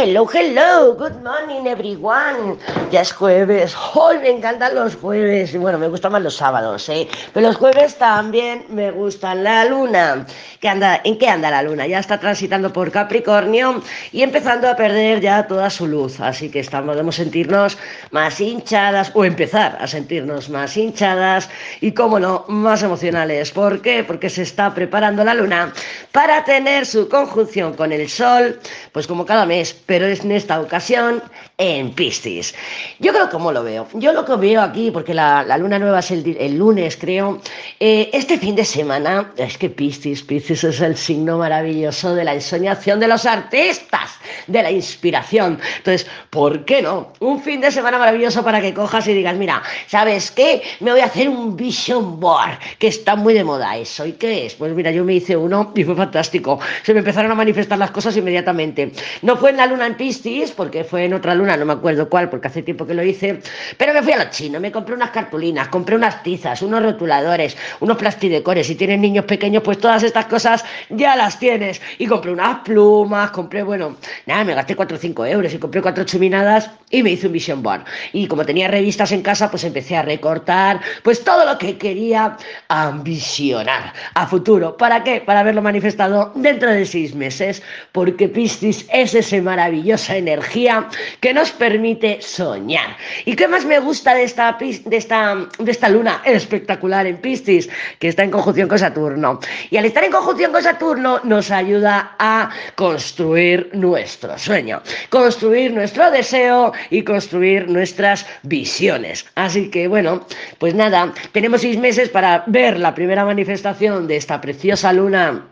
Hello, hello, good morning everyone. Ya es jueves. Hoy me encantan los jueves. Bueno, me gustan más los sábados, ¿eh? Pero los jueves también me gustan. La luna. ¿Qué anda, ¿En qué anda la luna? Ya está transitando por Capricornio y empezando a perder ya toda su luz. Así que estamos, podemos sentirnos más hinchadas o empezar a sentirnos más hinchadas y, cómo no, más emocionales. ¿Por qué? Porque se está preparando la luna para tener su conjunción con el sol, pues como cada mes pero es en esta ocasión en Piscis. Yo creo cómo lo veo. Yo lo que veo aquí, porque la, luna nueva es el, lunes, creo, eh, este fin de semana, es que Piscis, Piscis es el signo maravilloso de la ensoñación de los artistas, de la inspiración. Entonces, ¿por qué no? Un fin de semana maravilloso para que cojas y digas, mira, ¿sabes qué? Me voy a hacer un vision board, que está muy de moda eso. ¿Y qué es? Pues mira, yo me hice uno y fue fantástico. Se me empezaron a manifestar las cosas inmediatamente. No fue en la luna en Piscis, porque fue en otra luna, no me acuerdo cuál, porque hace tiempo que lo hice, pero me fui a los chinos, me compré unas cartulinas, compré unas tizas, unos rotuladores, unos plastidecores, si tienes niños pequeños, pues todas estas cosas ya las tienes, y compré unas plumas, compré, bueno, nada, me gasté 4 o 5 euros y compré cuatro chuminadas y me hice un vision board, y como tenía revistas en casa, pues empecé a recortar, pues todo lo que quería ambicionar a futuro, ¿para qué? Para verlo manifestado dentro de seis meses, porque Piscis es ese maravillosa energía que nos permite soñar. ¿Y qué más me gusta de esta, de esta, de esta luna espectacular en Piscis? Que está en conjunción con Saturno. Y al estar en conjunción con Saturno nos ayuda a construir nuestro sueño, construir nuestro deseo y construir nuestras visiones. Así que bueno, pues nada, tenemos seis meses para ver la primera manifestación de esta preciosa luna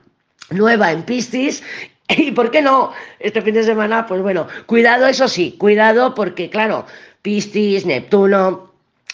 nueva en Piscis ¿Y por qué no? Este fin de semana, pues bueno, cuidado, eso sí, cuidado porque, claro, Piscis, Neptuno,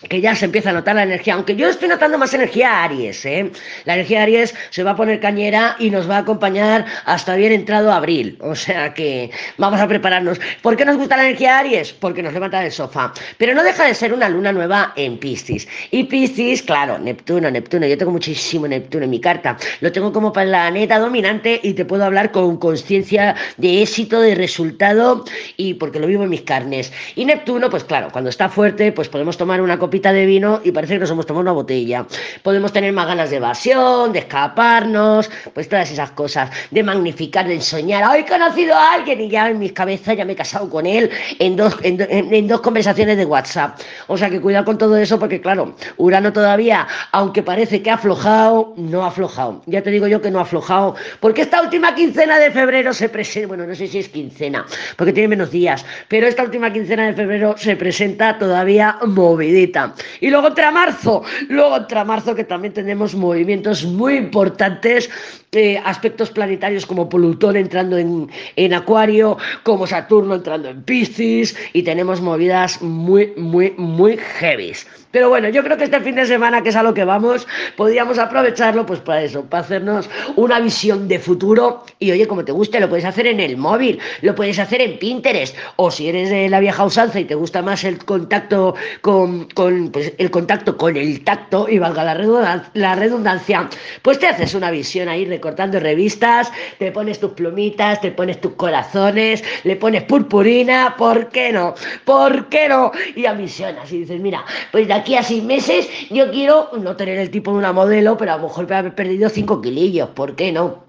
que ya se empieza a notar la energía, aunque yo estoy notando más energía Aries, ¿eh? La energía Aries se va a poner cañera y nos va a acompañar hasta bien entrado abril, o sea que vamos a prepararnos. ¿Por qué nos gusta la energía Aries? Porque nos levanta del sofá, pero no deja de ser una luna nueva en Piscis. Y Piscis, claro, Neptuno, Neptuno, yo tengo muchísimo Neptuno en mi carta, lo tengo como planeta dominante y te puedo hablar con conciencia de éxito, de resultado y porque lo vivo en mis carnes. Y Neptuno, pues claro, cuando está fuerte, pues podemos tomar una copa de vino y parece que nos hemos tomado una botella. Podemos tener más ganas de evasión, de escaparnos, pues todas esas cosas, de magnificar, de ensoñar. ¡Ay, he conocido a alguien! Y ya en mis cabezas ya me he casado con él en dos, en, dos conversaciones de WhatsApp. O sea que cuidado con todo eso porque, claro, Urano todavía, aunque parece que ha aflojado, no ha aflojado. Ya te digo yo que no ha aflojado, porque esta última quincena de febrero se presenta, bueno, no sé si es quincena, porque tiene menos días, pero esta última quincena de febrero se presenta todavía movidita. Y luego entra marzo, luego entra marzo que también tenemos movimientos muy importantes, eh, aspectos planetarios como Plutón entrando en, en Acuario, como Saturno entrando en Piscis y tenemos movidas muy, muy, muy heavies. Pero bueno, yo creo que este fin de semana, que es a lo que vamos, podríamos aprovecharlo pues para eso, para hacernos una visión de futuro. Y oye, como te guste, lo puedes hacer en el móvil, lo puedes hacer en Pinterest, o si eres de la vieja usanza y te gusta más el contacto con, pues, el contacto con el tacto, y valga la redundancia, la redundancia, pues te haces una visión ahí recortando revistas, te pones tus plumitas, te pones tus corazones, le pones purpurina, ¿por qué no? ¿Por qué no? Y visionas y dices, mira, pues de aquí a seis meses yo quiero no tener el tipo de una modelo, pero a lo mejor haber perdido cinco kilillos, ¿por qué no?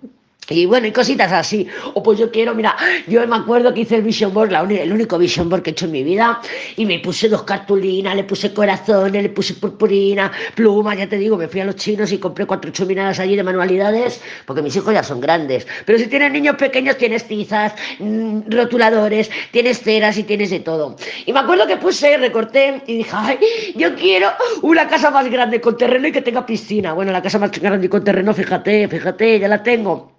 Y bueno, y cositas así. O pues yo quiero, mira, yo me acuerdo que hice el Vision Board, el único Vision Board que he hecho en mi vida, y me puse dos cartulinas, le puse corazones, le puse purpurina, plumas, ya te digo, me fui a los chinos y compré cuatro chuminadas allí de manualidades, porque mis hijos ya son grandes. Pero si tienes niños pequeños, tienes tizas, mm, rotuladores, tienes ceras y tienes de todo. Y me acuerdo que puse, recorté y dije, ay, yo quiero una casa más grande con terreno y que tenga piscina. Bueno, la casa más grande con terreno, fíjate, fíjate, ya la tengo.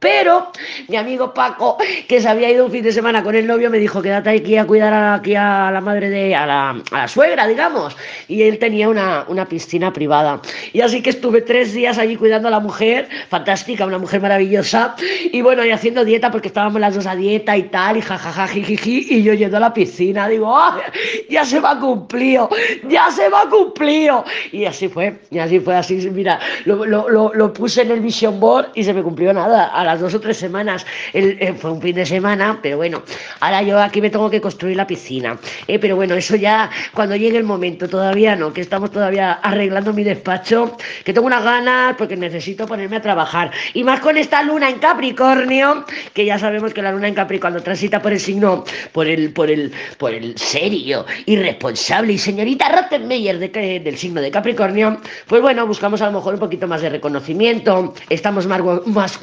Mi amigo Paco, que se había ido un fin de semana con el novio, me dijo, quédate aquí a cuidar a, aquí a la madre de, a la, a la suegra, digamos. Y él tenía una, una, piscina privada. Y así que estuve tres días allí cuidando a la mujer, fantástica, una mujer maravillosa. Y bueno, y haciendo dieta porque estábamos las dos a dieta y tal, y jajaja, jijiji, y yo yendo a la piscina, digo, ¡ah! ya se va cumplido, ya se va cumplido. Y así fue, y así fue, así, mira, lo, lo, lo, lo puse en el vision board y se me cumplió nada. A las dos o tres semanas, eh, fue un fin de semana, pero bueno, ahora yo aquí me tengo que construir la piscina. Eh, pero bueno, eso ya cuando llegue el momento, todavía no, que estamos todavía arreglando mi despacho, que tengo unas ganas porque necesito ponerme a trabajar. Y más con esta luna en Capricornio, que ya sabemos que la luna en Capricornio transita por el signo, por el, por el, por el serio, irresponsable y señorita Rottenmeier de, del signo de Capricornio, pues bueno, buscamos a lo mejor un poquito más de reconocimiento, estamos más, más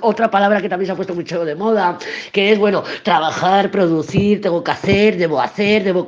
otra palabra que también se ha puesto mucho de moda, que es, bueno, trabajar, producir, tengo que hacer, debo hacer, debo...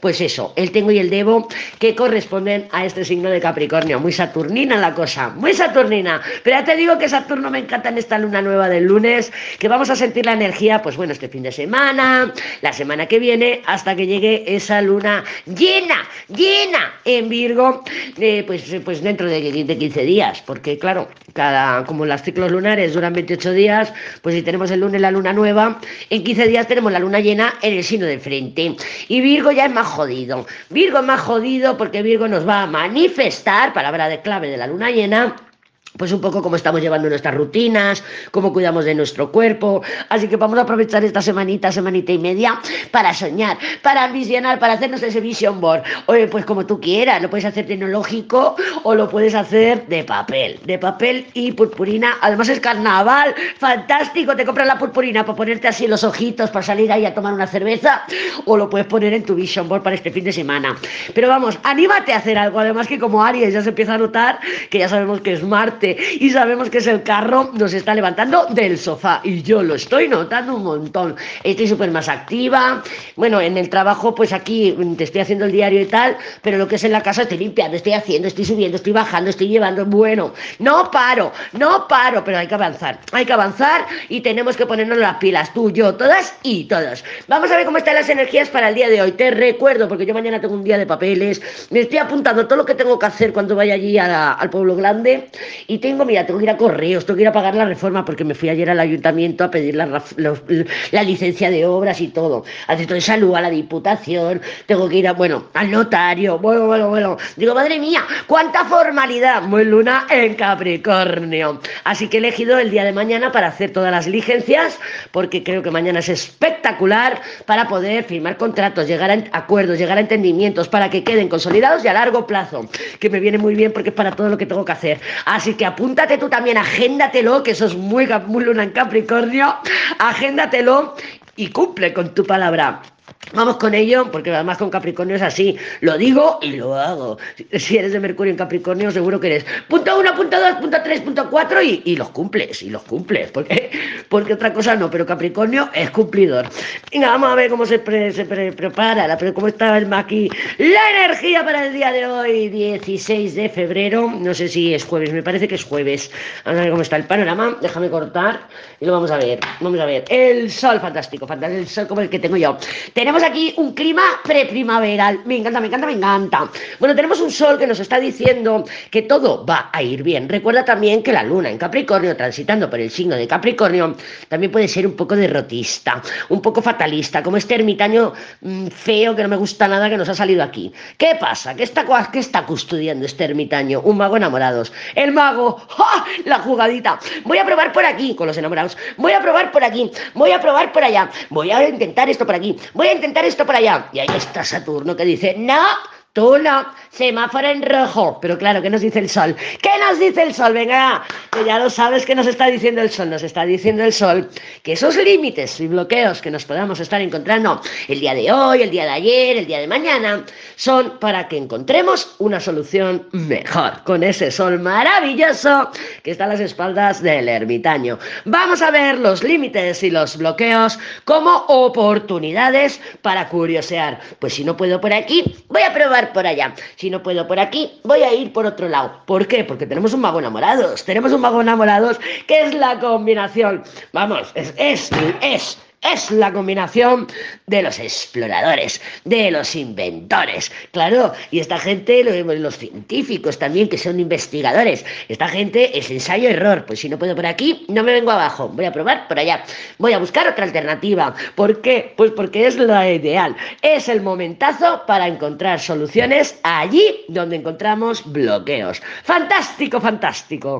Pues eso, el tengo y el debo, que corresponden a este signo de Capricornio, muy saturnina la cosa, muy saturnina, pero ya te digo que Saturno me encanta en esta luna nueva del lunes, que vamos a sentir la energía, pues bueno, este fin de semana, la semana que viene, hasta que llegue esa luna llena, llena en Virgo, eh, pues, pues dentro de, de 15 días, porque claro, cada, como los ciclos lunares duran 28 días, pues si tenemos el lunes la luna nueva, en 15 días tenemos la luna llena en el signo de frente. Y Virgo ya es más jodido. Virgo es más jodido porque Virgo nos va a manifestar, palabra de clave de la luna llena, pues un poco cómo estamos llevando nuestras rutinas, cómo cuidamos de nuestro cuerpo. Así que vamos a aprovechar esta semanita, semanita y media para soñar, para visionar, para hacernos ese vision board. Oye, pues como tú quieras, lo puedes hacer tecnológico o lo puedes hacer de papel, de papel y purpurina. Además es carnaval, fantástico, te compras la purpurina para ponerte así los ojitos, para salir ahí a tomar una cerveza o lo puedes poner en tu vision board para este fin de semana. Pero vamos, anímate a hacer algo, además que como Aries ya se empieza a notar que ya sabemos que es Marte y sabemos que es el carro, nos está levantando del sofá y yo lo estoy notando un montón. Estoy súper más activa. Bueno, en el trabajo, pues aquí te estoy haciendo el diario y tal, pero lo que es en la casa estoy limpiando, estoy haciendo, estoy subiendo, estoy bajando, estoy llevando. Bueno, no paro, no paro, pero hay que avanzar. Hay que avanzar y tenemos que ponernos las pilas, tú, yo, todas y todos. Vamos a ver cómo están las energías para el día de hoy. Te recuerdo, porque yo mañana tengo un día de papeles, me estoy apuntando todo lo que tengo que hacer cuando vaya allí al pueblo grande y tengo, mira, tengo que ir a correos, tengo que ir a pagar la reforma porque me fui ayer al ayuntamiento a pedir la, la, licencia de obras y todo. Hacer todo de salud a la diputación, tengo que ir a, bueno, al notario, bueno, bueno, bueno. Digo, madre mía, cuánta formalidad. Muy luna en Capricornio. Así que he elegido el día de mañana para hacer todas las diligencias porque creo que mañana es espectacular para poder firmar contratos, llegar a acuerdos, llegar a entendimientos para que queden consolidados y a largo plazo, que me viene muy bien porque es para todo lo que tengo que hacer. Así que apúntate tú también, agéndatelo, que eso es muy, muy luna en Capricornio, agéndatelo y cumple con tu palabra. Vamos con ello, porque además con Capricornio es así. Lo digo y lo hago. Si eres de Mercurio en Capricornio, seguro que eres punto uno, punto dos, punto tres, punto cuatro y, los cumples, y los cumples. Porque, porque otra cosa no, pero Capricornio es cumplidor. Venga, vamos a ver cómo se, se prepara, la, cómo está el aquí. La energía para el día de hoy, 16 de febrero. No sé si es jueves, me parece que es jueves. Vamos a ver cómo está el panorama. Déjame cortar y lo vamos a ver. Vamos a ver. El sol, fantástico, fantástico. El sol como el que tengo yo. Tenemos aquí un clima preprimaveral. Me encanta, me encanta, me encanta. Bueno, tenemos un sol que nos está diciendo que todo va a ir bien. Recuerda también que la luna en Capricornio, transitando por el signo de Capricornio, también puede ser un poco derrotista, un poco fatalista, como este ermitaño mm, feo que no me gusta nada que nos ha salido aquí. ¿Qué pasa? ¿Qué está, qué está custodiando este ermitaño? Un mago enamorados. El mago, ¡ja! la jugadita. Voy a probar por aquí con los enamorados. Voy a probar por aquí. Voy a probar por allá. Voy a intentar esto por aquí. Voy a intentar esto por allá. Y ahí está Saturno que dice, no, Tú no, semáforo en rojo. Pero claro, ¿qué nos dice el sol? ¿Qué nos dice el sol? Venga, que ya lo sabes que nos está diciendo el sol. Nos está diciendo el sol que esos límites y bloqueos que nos podamos estar encontrando el día de hoy, el día de ayer, el día de mañana, son para que encontremos una solución mejor con ese sol maravilloso que está a las espaldas del ermitaño. Vamos a ver los límites y los bloqueos como oportunidades para curiosear. Pues si no puedo por aquí, voy a probar por allá. Si no puedo por aquí, voy a ir por otro lado. ¿Por qué? Porque tenemos un mago enamorados. Tenemos un mago enamorados que es la combinación. Vamos, es, es, es es la combinación de los exploradores, de los inventores, claro, y esta gente, los científicos también, que son investigadores, esta gente es ensayo-error, pues si no puedo por aquí, no me vengo abajo, voy a probar por allá, voy a buscar otra alternativa, ¿por qué? Pues porque es la ideal, es el momentazo para encontrar soluciones allí donde encontramos bloqueos. Fantástico, fantástico.